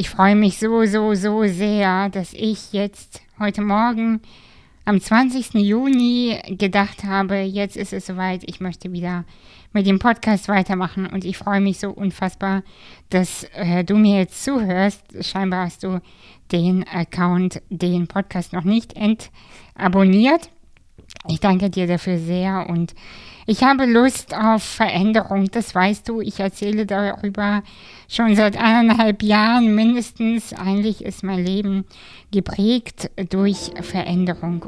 Ich freue mich so, so, so sehr, dass ich jetzt heute Morgen am 20. Juni gedacht habe, jetzt ist es soweit, ich möchte wieder mit dem Podcast weitermachen und ich freue mich so unfassbar, dass äh, du mir jetzt zuhörst. Scheinbar hast du den Account, den Podcast noch nicht entabonniert. Ich danke dir dafür sehr und ich habe Lust auf Veränderung, das weißt du. Ich erzähle darüber schon seit eineinhalb Jahren mindestens. Eigentlich ist mein Leben geprägt durch Veränderung.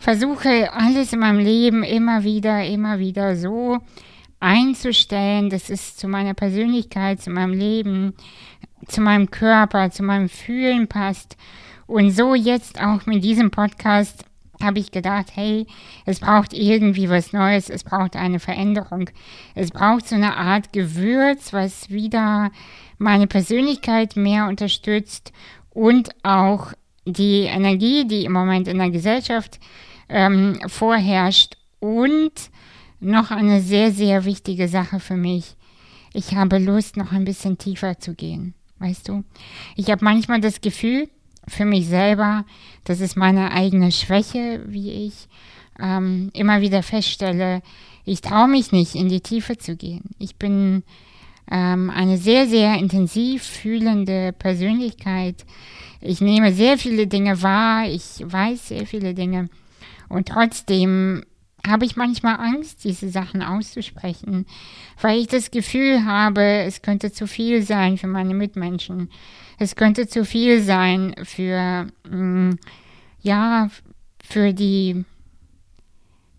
Versuche alles in meinem Leben immer wieder, immer wieder so einzustellen, dass es zu meiner Persönlichkeit, zu meinem Leben, zu meinem Körper, zu meinem Fühlen passt. Und so jetzt auch mit diesem Podcast habe ich gedacht, hey, es braucht irgendwie was Neues, es braucht eine Veränderung. Es braucht so eine Art Gewürz, was wieder meine Persönlichkeit mehr unterstützt und auch die Energie, die im Moment in der Gesellschaft ähm, vorherrscht und noch eine sehr, sehr wichtige Sache für mich. Ich habe Lust, noch ein bisschen tiefer zu gehen. Weißt du? Ich habe manchmal das Gefühl, für mich selber, das ist meine eigene Schwäche, wie ich ähm, immer wieder feststelle, ich traue mich nicht, in die Tiefe zu gehen. Ich bin ähm, eine sehr, sehr intensiv fühlende Persönlichkeit. Ich nehme sehr viele Dinge wahr, ich weiß sehr viele Dinge und trotzdem habe ich manchmal Angst, diese Sachen auszusprechen, weil ich das Gefühl habe, es könnte zu viel sein für meine Mitmenschen. Es könnte zu viel sein für, mm, ja, für die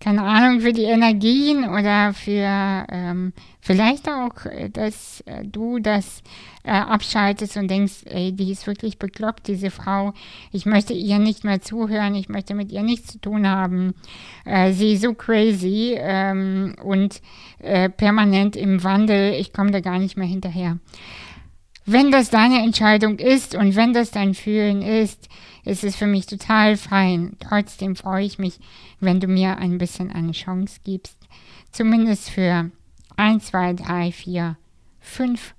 keine Ahnung, für die Energien oder für ähm, vielleicht auch, äh, dass äh, du das äh, abschaltest und denkst, ey, die ist wirklich bekloppt, diese Frau. Ich möchte ihr nicht mehr zuhören, ich möchte mit ihr nichts zu tun haben. Äh, sie ist so crazy ähm, und äh, permanent im Wandel, ich komme da gar nicht mehr hinterher. Wenn das deine Entscheidung ist und wenn das dein Fühlen ist, ist es für mich total fein. Trotzdem freue ich mich, wenn du mir ein bisschen eine Chance gibst. Zumindest für 1, 2, 3, 4, 5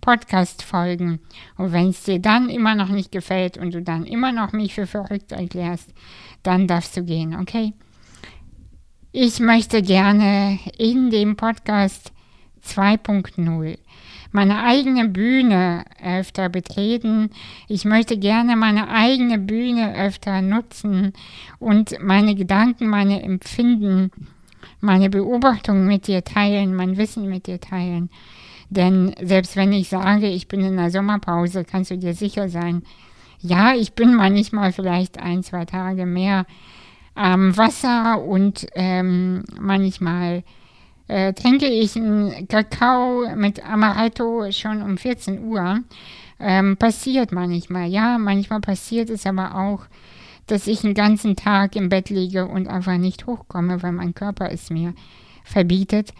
Podcast-Folgen. Und wenn es dir dann immer noch nicht gefällt und du dann immer noch mich für verrückt erklärst, dann darfst du gehen, okay? Ich möchte gerne in dem Podcast 2.0 meine eigene Bühne öfter betreten. Ich möchte gerne meine eigene Bühne öfter nutzen und meine Gedanken, meine Empfinden, meine Beobachtungen mit dir teilen, mein Wissen mit dir teilen. Denn selbst wenn ich sage, ich bin in der Sommerpause, kannst du dir sicher sein, ja, ich bin manchmal vielleicht ein, zwei Tage mehr am Wasser und ähm, manchmal äh, trinke ich einen Kakao mit Amaretto schon um 14 Uhr. Ähm, passiert manchmal, ja, manchmal passiert es aber auch, dass ich einen ganzen Tag im Bett liege und einfach nicht hochkomme, weil mein Körper es mir verbietet.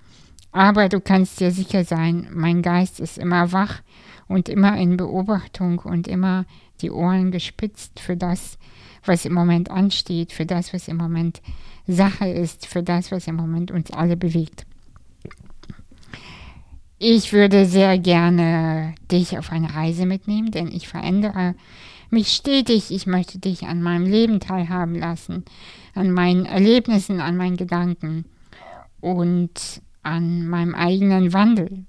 Aber du kannst dir sicher sein, mein Geist ist immer wach und immer in Beobachtung und immer die Ohren gespitzt für das, was im Moment ansteht, für das, was im Moment Sache ist, für das, was im Moment uns alle bewegt. Ich würde sehr gerne dich auf eine Reise mitnehmen, denn ich verändere mich stetig. Ich möchte dich an meinem Leben teilhaben lassen, an meinen Erlebnissen, an meinen Gedanken und an meinem eigenen Wandel,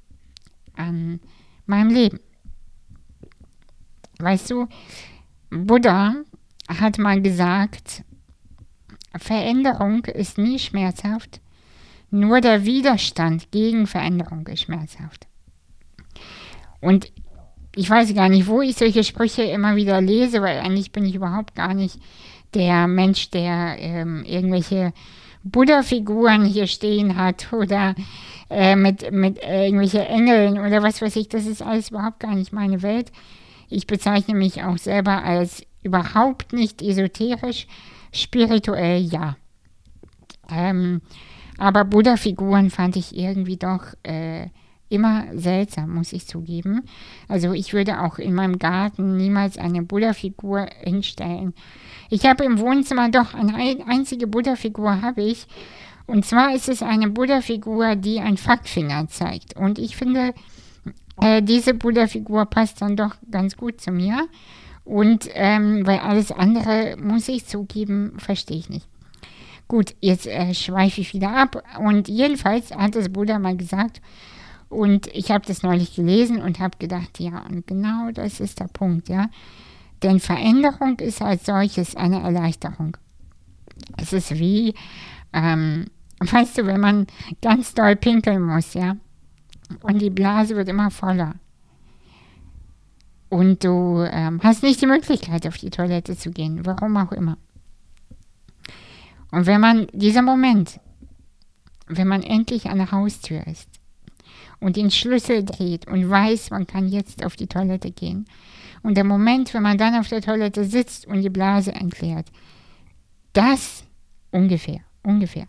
an meinem Leben. Weißt du, Buddha hat mal gesagt, Veränderung ist nie schmerzhaft, nur der Widerstand gegen Veränderung ist schmerzhaft. Und ich weiß gar nicht, wo ich solche Sprüche immer wieder lese, weil eigentlich bin ich überhaupt gar nicht der Mensch, der ähm, irgendwelche Buddha-Figuren hier stehen hat oder äh, mit, mit äh, irgendwelche Engeln oder was weiß ich. Das ist alles überhaupt gar nicht meine Welt. Ich bezeichne mich auch selber als überhaupt nicht esoterisch, spirituell ja. Ähm, aber Buddha-Figuren fand ich irgendwie doch äh, immer seltsam, muss ich zugeben. Also ich würde auch in meinem Garten niemals eine Buddha-Figur hinstellen. Ich habe im Wohnzimmer doch eine einzige Buddha-Figur habe ich. Und zwar ist es eine Buddha-Figur, die ein Fackfinger zeigt. Und ich finde, äh, diese Buddha-Figur passt dann doch ganz gut zu mir. Und ähm, weil alles andere, muss ich zugeben, verstehe ich nicht. Gut, jetzt äh, schweife ich wieder ab. Und jedenfalls hat das Buddha mal gesagt, und ich habe das neulich gelesen und habe gedacht, ja, und genau das ist der Punkt, ja. Denn Veränderung ist als solches eine Erleichterung. Es ist wie, ähm, weißt du, wenn man ganz doll pinkeln muss, ja, und die Blase wird immer voller. Und du ähm, hast nicht die Möglichkeit, auf die Toilette zu gehen, warum auch immer. Und wenn man, dieser Moment, wenn man endlich an der Haustür ist und den Schlüssel dreht und weiß, man kann jetzt auf die Toilette gehen, und der Moment, wenn man dann auf der Toilette sitzt und die Blase entleert, das ungefähr, ungefähr,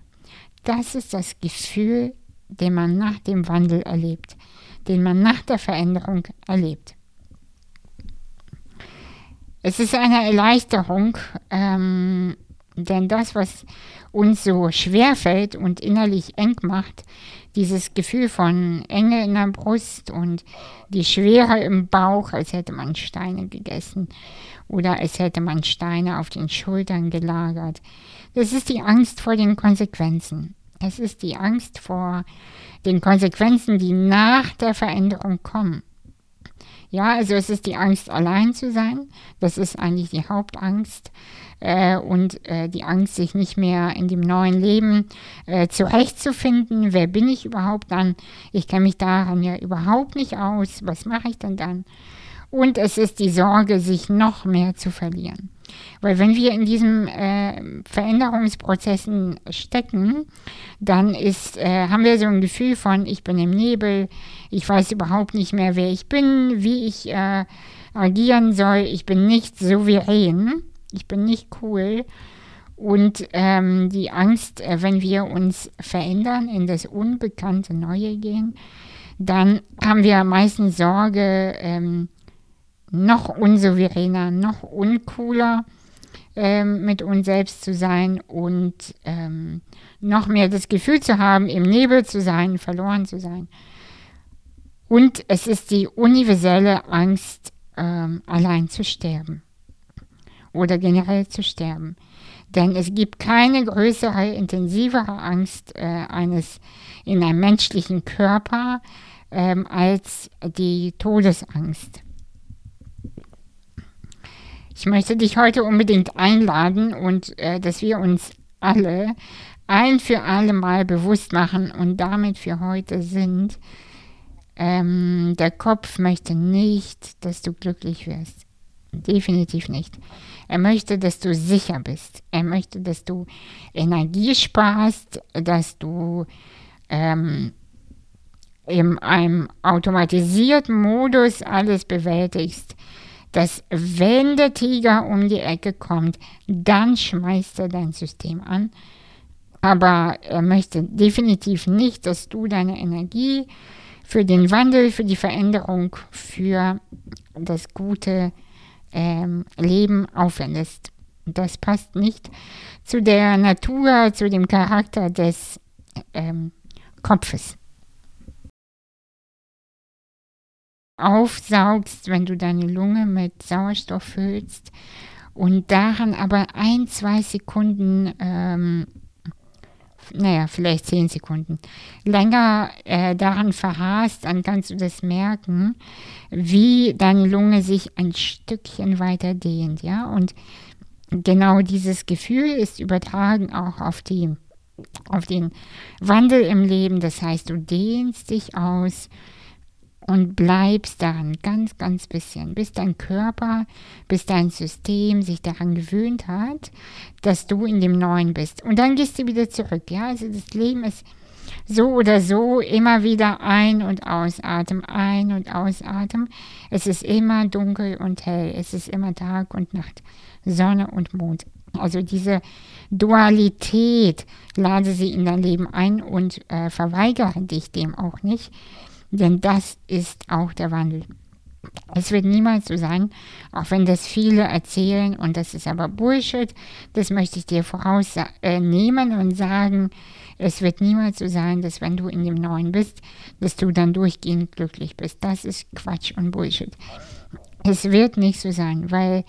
das ist das Gefühl, den man nach dem Wandel erlebt, den man nach der Veränderung erlebt. Es ist eine Erleichterung, ähm, denn das, was uns so schwer fällt und innerlich eng macht, dieses Gefühl von Enge in der Brust und die Schwere im Bauch, als hätte man Steine gegessen oder als hätte man Steine auf den Schultern gelagert. Das ist die Angst vor den Konsequenzen. Das ist die Angst vor den Konsequenzen, die nach der Veränderung kommen. Ja, also es ist die Angst, allein zu sein. Das ist eigentlich die Hauptangst. Äh, und äh, die Angst, sich nicht mehr in dem neuen Leben äh, zurechtzufinden. Wer bin ich überhaupt dann? Ich kenne mich daran ja überhaupt nicht aus. Was mache ich denn dann? Und es ist die Sorge, sich noch mehr zu verlieren. Weil wenn wir in diesen äh, Veränderungsprozessen stecken, dann ist, äh, haben wir so ein Gefühl von, ich bin im Nebel, ich weiß überhaupt nicht mehr, wer ich bin, wie ich äh, agieren soll, ich bin nicht souverän, ich bin nicht cool. Und ähm, die Angst, äh, wenn wir uns verändern, in das unbekannte Neue gehen, dann haben wir meistens Sorge, ähm, noch unsouveräner, noch uncooler ähm, mit uns selbst zu sein und ähm, noch mehr das Gefühl zu haben, im Nebel zu sein, verloren zu sein. Und es ist die universelle Angst, ähm, allein zu sterben oder generell zu sterben. Denn es gibt keine größere, intensivere Angst äh, eines in einem menschlichen Körper ähm, als die Todesangst. Ich möchte dich heute unbedingt einladen und äh, dass wir uns alle ein für alle Mal bewusst machen und damit für heute sind, ähm, der Kopf möchte nicht, dass du glücklich wirst. Definitiv nicht. Er möchte, dass du sicher bist. Er möchte, dass du Energie sparst, dass du ähm, in einem automatisierten Modus alles bewältigst, dass wenn der Tiger um die Ecke kommt, dann schmeißt er dein System an. Aber er möchte definitiv nicht, dass du deine Energie für den Wandel, für die Veränderung, für das gute ähm, Leben aufwendest. Das passt nicht zu der Natur, zu dem Charakter des ähm, Kopfes. Aufsaugst, wenn du deine Lunge mit Sauerstoff füllst und daran aber ein, zwei Sekunden, ähm, naja, vielleicht zehn Sekunden, länger äh, daran verharrst, dann kannst du das merken, wie deine Lunge sich ein Stückchen weiter dehnt, ja, und genau dieses Gefühl ist übertragen auch auf die auf den Wandel im Leben, das heißt, du dehnst dich aus, und bleibst daran ganz, ganz bisschen, bis dein Körper, bis dein System sich daran gewöhnt hat, dass du in dem Neuen bist. Und dann gehst du wieder zurück. Ja, also das Leben ist so oder so immer wieder ein- und ausatmen, ein- und ausatmen. Es ist immer dunkel und hell, es ist immer Tag und Nacht, Sonne und Mond. Also diese Dualität lade sie in dein Leben ein und äh, verweigere dich dem auch nicht Denn das ist auch der Wandel. Es wird niemals so sein, auch wenn das viele erzählen und das ist aber Bullshit. Das möchte ich dir vorausnehmen und sagen, es wird niemals so sein, dass wenn du in dem Neuen bist, dass du dann durchgehend glücklich bist. Das ist Quatsch und Bullshit. Es wird nicht so sein, weil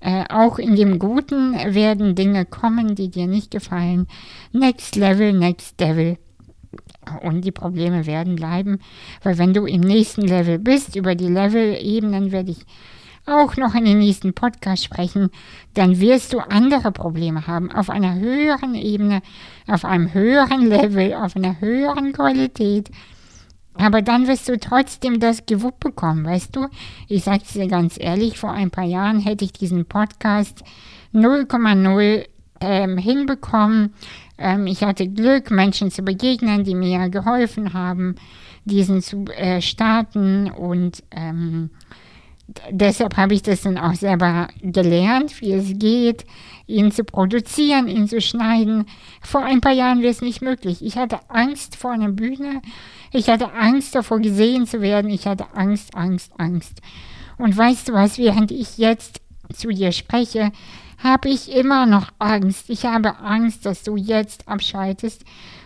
äh, auch in dem Guten werden Dinge kommen, die dir nicht gefallen. Next Level, Next Devil. Und die Probleme werden bleiben, weil wenn du im nächsten Level bist, über die Level-Ebenen werde ich auch noch in den nächsten Podcast sprechen, dann wirst du andere Probleme haben, auf einer höheren Ebene, auf einem höheren Level, auf einer höheren Qualität. Aber dann wirst du trotzdem das gewuppt bekommen, weißt du? Ich sag's dir ganz ehrlich, vor ein paar Jahren hätte ich diesen Podcast 0,0 ähm, hinbekommen. Ähm, ich hatte Glück, Menschen zu begegnen, die mir geholfen haben, diesen zu äh, starten. Und ähm, deshalb habe ich das dann auch selber gelernt, wie es geht, ihn zu produzieren, ihn zu schneiden. Vor ein paar Jahren wäre es nicht möglich. Ich hatte Angst vor einer Bühne. Ich hatte Angst davor, gesehen zu werden. Ich hatte Angst, Angst, Angst. Und weißt du was, während ich jetzt zu dir spreche, habe ich immer noch Angst. Ich habe Angst, dass du jetzt abschaltest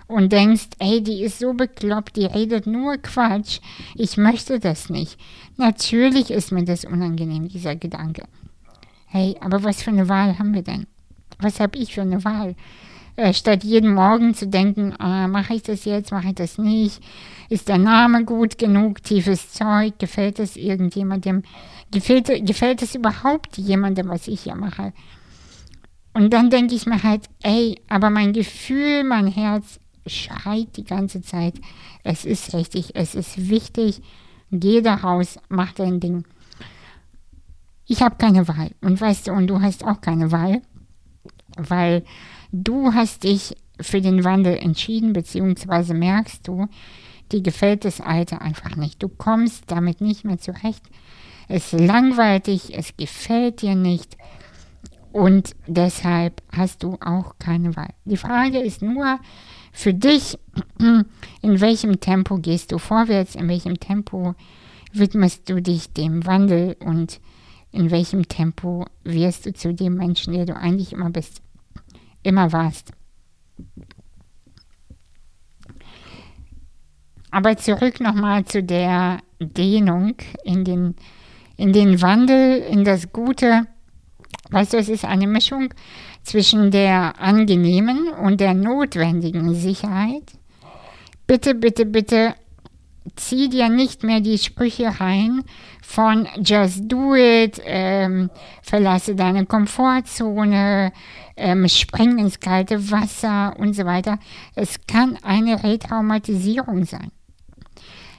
und denkst, ey, die ist so bekloppt, die redet nur Quatsch. Ich möchte das nicht. Natürlich ist mir das unangenehm, dieser Gedanke. Hey, aber was für eine Wahl haben wir denn? Was habe ich für eine Wahl? Äh, statt jeden Morgen zu denken, ah, mache ich das jetzt, mache ich das nicht? Ist der Name gut genug? Tiefes Zeug? Gefällt es irgendjemandem? Gefällt, gefällt es überhaupt jemandem, was ich hier mache? Und dann denke ich mir halt, ey, aber mein Gefühl, mein Herz schreit die ganze Zeit. Es ist richtig, es ist wichtig. Geh da raus, mach dein Ding. Ich habe keine Wahl. Und weißt du, und du hast auch keine Wahl, weil du hast dich für den Wandel entschieden, beziehungsweise merkst du, dir gefällt das Alte einfach nicht. Du kommst damit nicht mehr zurecht. Es langweilt dich, es gefällt dir nicht. Und deshalb hast du auch keine Wahl. Die Frage ist nur für dich, in welchem Tempo gehst du vorwärts, in welchem Tempo widmest du dich dem Wandel und in welchem Tempo wirst du zu dem Menschen, der du eigentlich immer bist, immer warst. Aber zurück nochmal zu der Dehnung in den, in den Wandel, in das Gute Weißt du, es ist eine Mischung zwischen der angenehmen und der notwendigen Sicherheit. Bitte, bitte, bitte zieh dir nicht mehr die Sprüche rein von just do it, ähm, verlasse deine Komfortzone, ähm, spring ins kalte Wasser und so weiter. Es kann eine Retraumatisierung sein.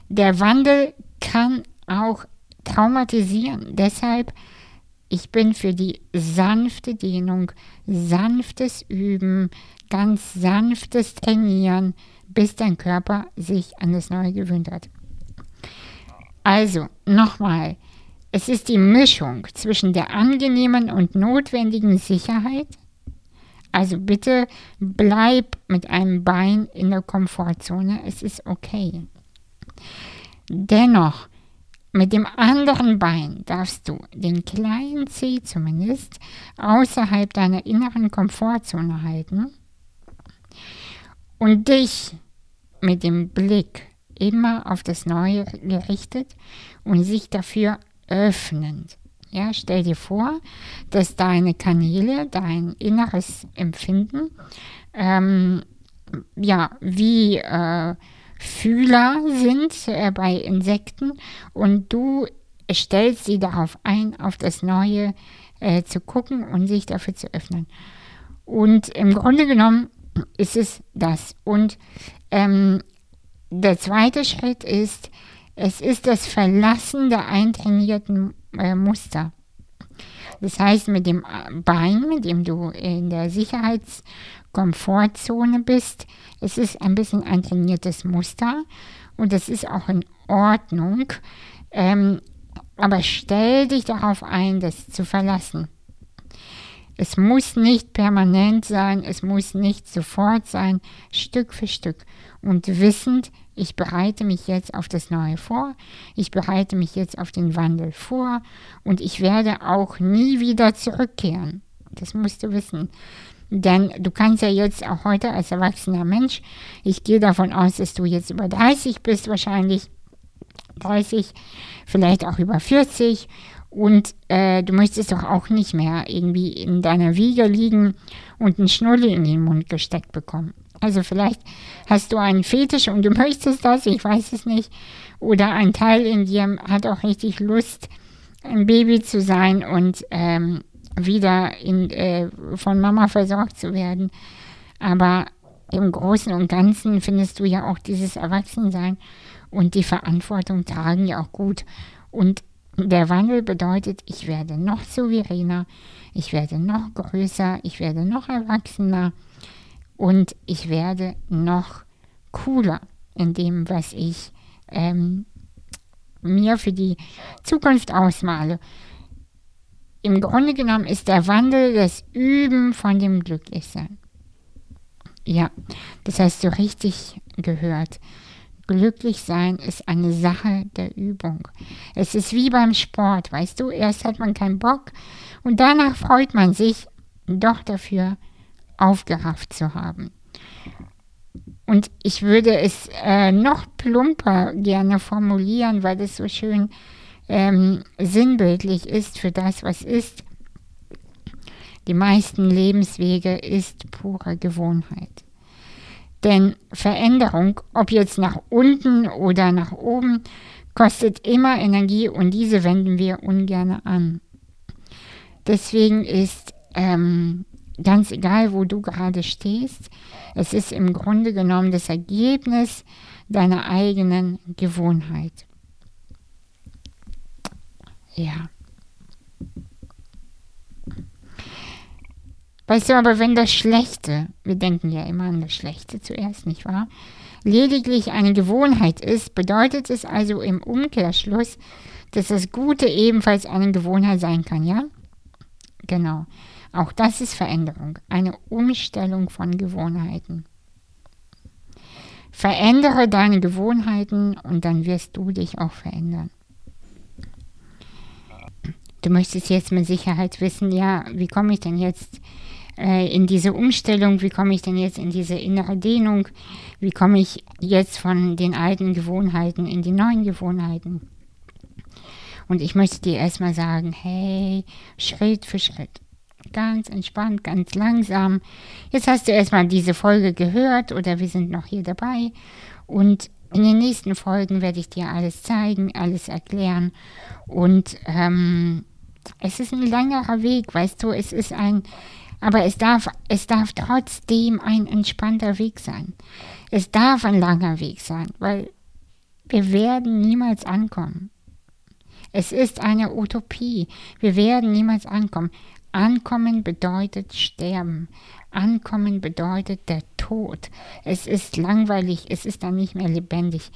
Der Wandel kann auch traumatisieren. Deshalb ich bin für die sanfte Dehnung, sanftes Üben, ganz sanftes Trainieren, bis dein Körper sich an das Neue gewöhnt hat. Also, nochmal, es ist die Mischung zwischen der angenehmen und notwendigen Sicherheit. Also bitte bleib mit einem Bein in der Komfortzone, es ist okay. Dennoch mit dem anderen Bein darfst du den kleinen Zeh zumindest außerhalb deiner inneren Komfortzone halten und dich mit dem Blick immer auf das Neue gerichtet und sich dafür öffnend. Ja, stell dir vor, dass deine Kanäle, dein inneres Empfinden, ähm, ja, wie äh, Fühler sind äh, bei Insekten und du stellst sie darauf ein, auf das Neue äh, zu gucken und sich dafür zu öffnen. Und im Grunde genommen ist es das. Und ähm, der zweite Schritt ist, es ist das Verlassen der eintrainierten äh, Muster. Das heißt, mit dem Bein, mit dem du in der Sicherheits- Komfortzone bist. Es ist ein bisschen ein trainiertes Muster und das ist auch in Ordnung. Ähm, aber stell dich darauf ein, das zu verlassen. Es muss nicht permanent sein, es muss nicht sofort sein, Stück für Stück und wissend, ich bereite mich jetzt auf das Neue vor, ich bereite mich jetzt auf den Wandel vor und ich werde auch nie wieder zurückkehren. Das musst du wissen. Denn du kannst ja jetzt auch heute als erwachsener Mensch, ich gehe davon aus, dass du jetzt über 30 bist wahrscheinlich, 30, vielleicht auch über 40 und äh, du möchtest doch auch nicht mehr irgendwie in deiner Wiege liegen und einen Schnulli in den Mund gesteckt bekommen. Also vielleicht hast du einen Fetisch und du möchtest das, ich weiß es nicht. Oder ein Teil in dir hat auch richtig Lust, ein Baby zu sein und ähm, wieder in, äh, von Mama versorgt zu werden. Aber im Großen und Ganzen findest du ja auch dieses Erwachsensein und die Verantwortung tragen ja auch gut. Und der Wandel bedeutet, ich werde noch souveräner, ich werde noch größer, ich werde noch erwachsener und ich werde noch cooler in dem, was ich ähm, mir für die Zukunft ausmale. Im Grunde genommen ist der Wandel das Üben von dem Glücklichsein. Ja, das hast du richtig gehört. Glücklich sein ist eine Sache der Übung. Es ist wie beim Sport, weißt du, erst hat man keinen Bock und danach freut man sich doch dafür, aufgerafft zu haben. Und ich würde es äh, noch plumper gerne formulieren, weil es so schön ähm, sinnbildlich ist für das, was ist. Die meisten Lebenswege ist pure Gewohnheit. Denn Veränderung, ob jetzt nach unten oder nach oben, kostet immer Energie und diese wenden wir ungern an. Deswegen ist ähm, ganz egal, wo du gerade stehst, es ist im Grunde genommen das Ergebnis deiner eigenen Gewohnheit. Ja. Weißt du, aber wenn das Schlechte, wir denken ja immer an das Schlechte zuerst, nicht wahr? Lediglich eine Gewohnheit ist, bedeutet es also im Umkehrschluss, dass das Gute ebenfalls eine Gewohnheit sein kann, ja? Genau. Auch das ist Veränderung, eine Umstellung von Gewohnheiten. Verändere deine Gewohnheiten und dann wirst du dich auch verändern. Du möchtest jetzt mit Sicherheit wissen, ja, wie komme ich denn jetzt äh, in diese Umstellung, wie komme ich denn jetzt in diese innere Dehnung, wie komme ich jetzt von den alten Gewohnheiten in die neuen Gewohnheiten. Und ich möchte dir erstmal sagen, hey, Schritt für Schritt ganz entspannt, ganz langsam. Jetzt hast du erstmal diese Folge gehört oder wir sind noch hier dabei. Und in den nächsten Folgen werde ich dir alles zeigen, alles erklären. Und ähm, es ist ein längerer Weg, weißt du, es ist ein, aber es darf, es darf trotzdem ein entspannter Weg sein. Es darf ein langer Weg sein, weil wir werden niemals ankommen. Es ist eine Utopie. Wir werden niemals ankommen. Ankommen bedeutet sterben. Ankommen bedeutet der Tod. Es ist langweilig, es ist dann nicht mehr lebendig.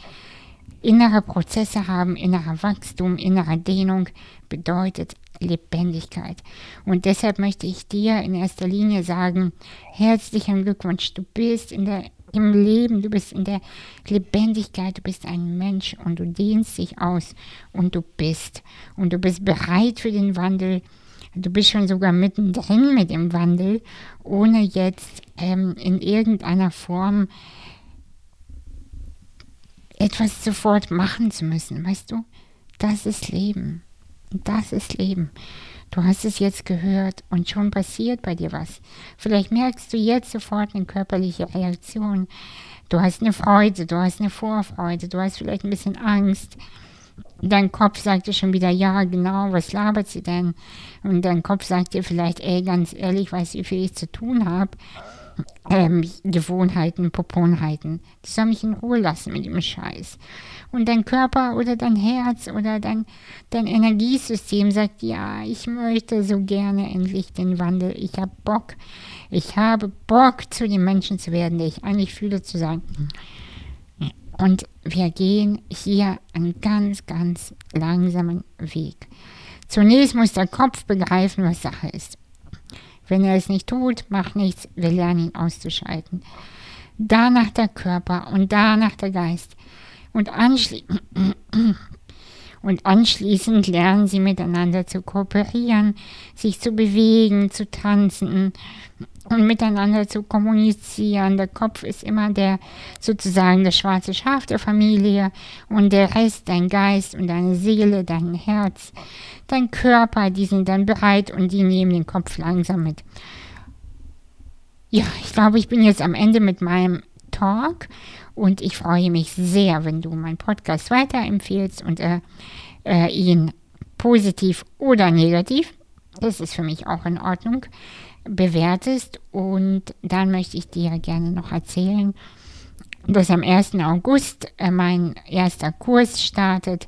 Innere Prozesse haben, innerer Wachstum, innere Dehnung bedeutet Lebendigkeit. Und deshalb möchte ich dir in erster Linie sagen, herzlichen Glückwunsch, du bist in der, im Leben, du bist in der Lebendigkeit, du bist ein Mensch und du dehnst dich aus und du bist. Und du bist bereit für den Wandel Du bist schon sogar mittendrin mit dem Wandel, ohne jetzt ähm, in irgendeiner Form etwas sofort machen zu müssen. Weißt du, das ist Leben. Das ist Leben. Du hast es jetzt gehört und schon passiert bei dir was. Vielleicht merkst du jetzt sofort eine körperliche Reaktion. Du hast eine Freude, du hast eine Vorfreude, du hast vielleicht ein bisschen Angst dein Kopf sagt dir schon wieder, ja, genau, was labert sie denn? Und dein Kopf sagt dir vielleicht, ey, ganz ehrlich, weißt du, wie viel ich zu tun habe? Ähm, Gewohnheiten, Poponheiten. Die soll mich in Ruhe lassen mit dem Scheiß. Und dein Körper oder dein Herz oder dein, dein Energiesystem sagt, ja, ich möchte so gerne endlich den Wandel. Ich habe Bock. Ich habe Bock, zu dem Menschen zu werden, der ich eigentlich fühle zu sein. Und wir gehen hier einen ganz, ganz langsamen Weg. Zunächst muss der Kopf begreifen, was Sache ist. Wenn er es nicht tut, macht nichts, wir lernen ihn auszuschalten. danach der Körper und danach der Geist. Und, anschli und anschließend lernen sie miteinander zu kooperieren, sich zu bewegen, zu tanzen und miteinander zu kommunizieren. Der Kopf ist immer der sozusagen das schwarze Schaf der Familie und der Rest, dein Geist und deine Seele, dein Herz, dein Körper, die sind dann bereit und die nehmen den Kopf langsam mit. Ja, ich glaube, ich bin jetzt am Ende mit meinem Talk und ich freue mich sehr, wenn du meinen Podcast weiterempfehlst und äh, äh, ihn positiv oder negativ, das ist für mich auch in Ordnung, bewertest. Und dann möchte ich dir gerne noch erzählen, dass am 1. August äh, mein erster Kurs startet.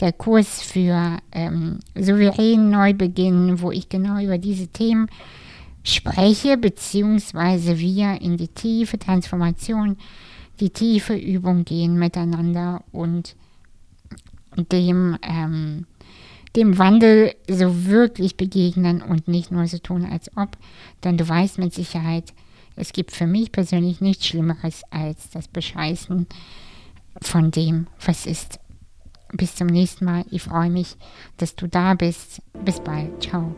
Der Kurs für ähm, souveränen Neubeginn, wo ich genau über diese Themen spreche, beziehungsweise wir in die tiefe Transformation, die tiefe Übung gehen miteinander und dem ähm, dem Wandel so wirklich begegnen und nicht nur so tun, als ob. Denn du weißt mit Sicherheit, es gibt für mich persönlich nichts Schlimmeres als das Bescheißen von dem, was ist. Bis zum nächsten Mal. Ich freue mich, dass du da bist. Bis bald. Ciao.